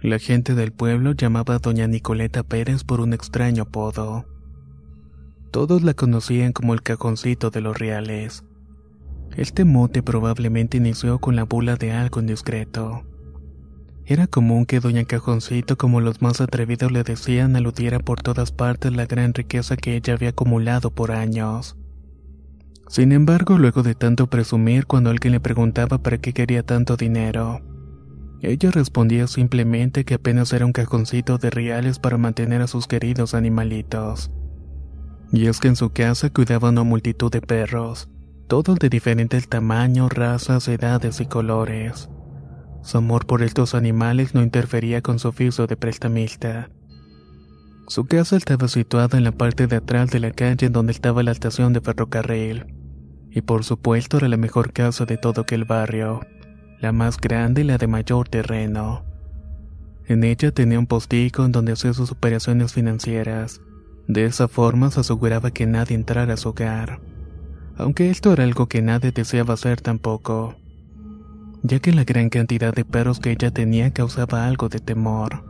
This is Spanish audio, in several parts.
La gente del pueblo llamaba a doña Nicoleta Pérez por un extraño apodo. Todos la conocían como el cajoncito de los reales. Este mote probablemente inició con la bula de algo indiscreto. Era común que doña Cajoncito, como los más atrevidos le decían, aludiera por todas partes la gran riqueza que ella había acumulado por años. Sin embargo, luego de tanto presumir, cuando alguien le preguntaba para qué quería tanto dinero, ella respondía simplemente que apenas era un cajoncito de reales para mantener a sus queridos animalitos. Y es que en su casa cuidaba una multitud de perros, todos de diferentes tamaños, razas, edades y colores. Su amor por estos animales no interfería con su oficio de prestamista. Su casa estaba situada en la parte de atrás de la calle donde estaba la estación de ferrocarril, y por supuesto era la mejor casa de todo aquel barrio la más grande y la de mayor terreno. En ella tenía un postigo en donde hacía sus operaciones financieras. De esa forma se aseguraba que nadie entrara a su hogar. Aunque esto era algo que nadie deseaba hacer tampoco, ya que la gran cantidad de perros que ella tenía causaba algo de temor.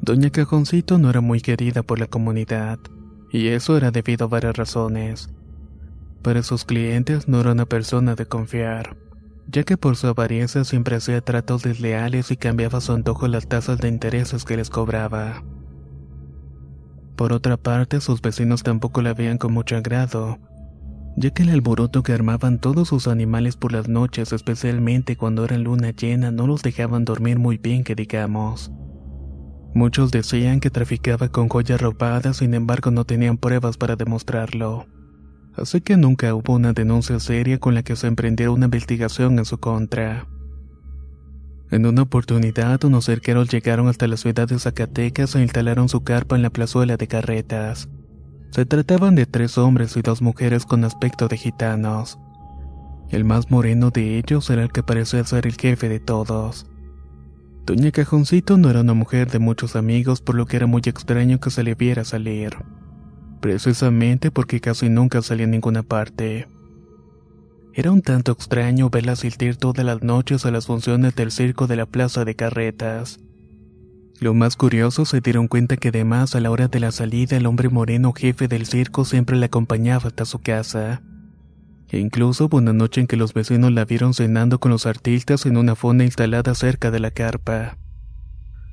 Doña Cajoncito no era muy querida por la comunidad, y eso era debido a varias razones. Para sus clientes no era una persona de confiar ya que por su avaricia siempre hacía tratos desleales y cambiaba a su antojo las tasas de intereses que les cobraba. Por otra parte, sus vecinos tampoco la veían con mucho agrado, ya que el alboroto que armaban todos sus animales por las noches, especialmente cuando era luna llena, no los dejaban dormir muy bien, que digamos. Muchos decían que traficaba con joyas robadas, sin embargo no tenían pruebas para demostrarlo. Así que nunca hubo una denuncia seria con la que se emprendiera una investigación en su contra. En una oportunidad, unos cerqueros llegaron hasta la ciudad de Zacatecas e instalaron su carpa en la plazuela de carretas. Se trataban de tres hombres y dos mujeres con aspecto de gitanos. El más moreno de ellos era el que parecía ser el jefe de todos. Doña Cajoncito no era una mujer de muchos amigos, por lo que era muy extraño que se le viera salir. Precisamente porque casi nunca salía a ninguna parte. Era un tanto extraño verla asistir todas las noches a las funciones del circo de la plaza de carretas. Lo más curioso se dieron cuenta que además a la hora de la salida el hombre moreno jefe del circo siempre la acompañaba hasta su casa. E incluso hubo una noche en que los vecinos la vieron cenando con los artistas en una fonda instalada cerca de la carpa.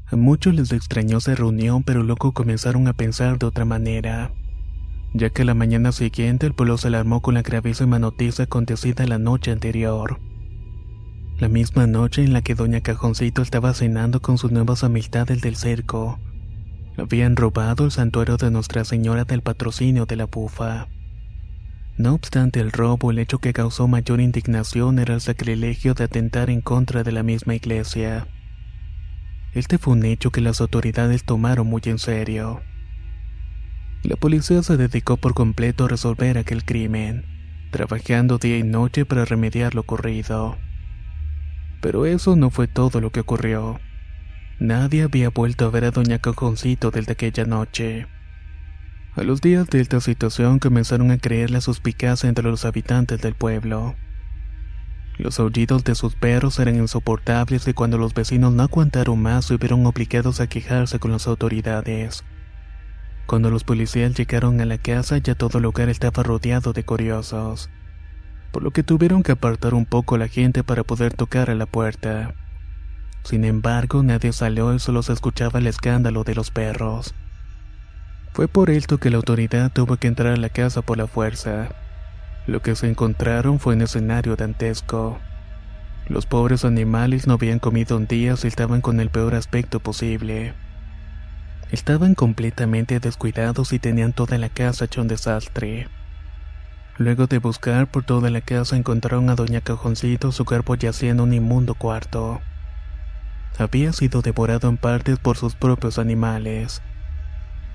A muchos les extrañó esa reunión, pero luego comenzaron a pensar de otra manera, ya que la mañana siguiente el pueblo se alarmó con la gravísima noticia acontecida la noche anterior. La misma noche en la que Doña Cajoncito estaba cenando con sus nuevas amistades del circo. Habían robado el santuario de Nuestra Señora del Patrocinio de la Bufa. No obstante el robo, el hecho que causó mayor indignación era el sacrilegio de atentar en contra de la misma iglesia. Este fue un hecho que las autoridades tomaron muy en serio. La policía se dedicó por completo a resolver aquel crimen, trabajando día y noche para remediar lo ocurrido. Pero eso no fue todo lo que ocurrió. Nadie había vuelto a ver a Doña Cajoncito desde aquella noche. A los días de esta situación comenzaron a creer la suspicacia entre los habitantes del pueblo. Los aullidos de sus perros eran insoportables y cuando los vecinos no aguantaron más se vieron obligados a quejarse con las autoridades. Cuando los policías llegaron a la casa ya todo el lugar estaba rodeado de curiosos, por lo que tuvieron que apartar un poco la gente para poder tocar a la puerta. Sin embargo, nadie salió y solo se escuchaba el escándalo de los perros. Fue por esto que la autoridad tuvo que entrar a la casa por la fuerza. Lo que se encontraron fue un escenario dantesco. Los pobres animales no habían comido un día y estaban con el peor aspecto posible. Estaban completamente descuidados y tenían toda la casa hecha un desastre. Luego de buscar por toda la casa encontraron a Doña Cajoncito, su cuerpo yacía en un inmundo cuarto. Había sido devorado en partes por sus propios animales.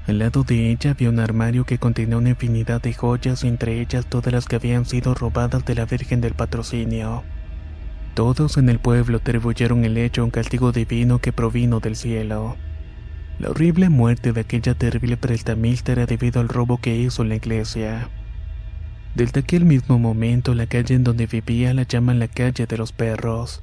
Al lado de ella había un armario que contenía una infinidad de joyas, entre ellas todas las que habían sido robadas de la Virgen del Patrocinio. Todos en el pueblo atribuyeron el hecho a un castigo divino que provino del cielo. La horrible muerte de aquella terrible prestamista era debido al robo que hizo en la iglesia. Desde aquel mismo momento, la calle en donde vivía la llaman la calle de los perros.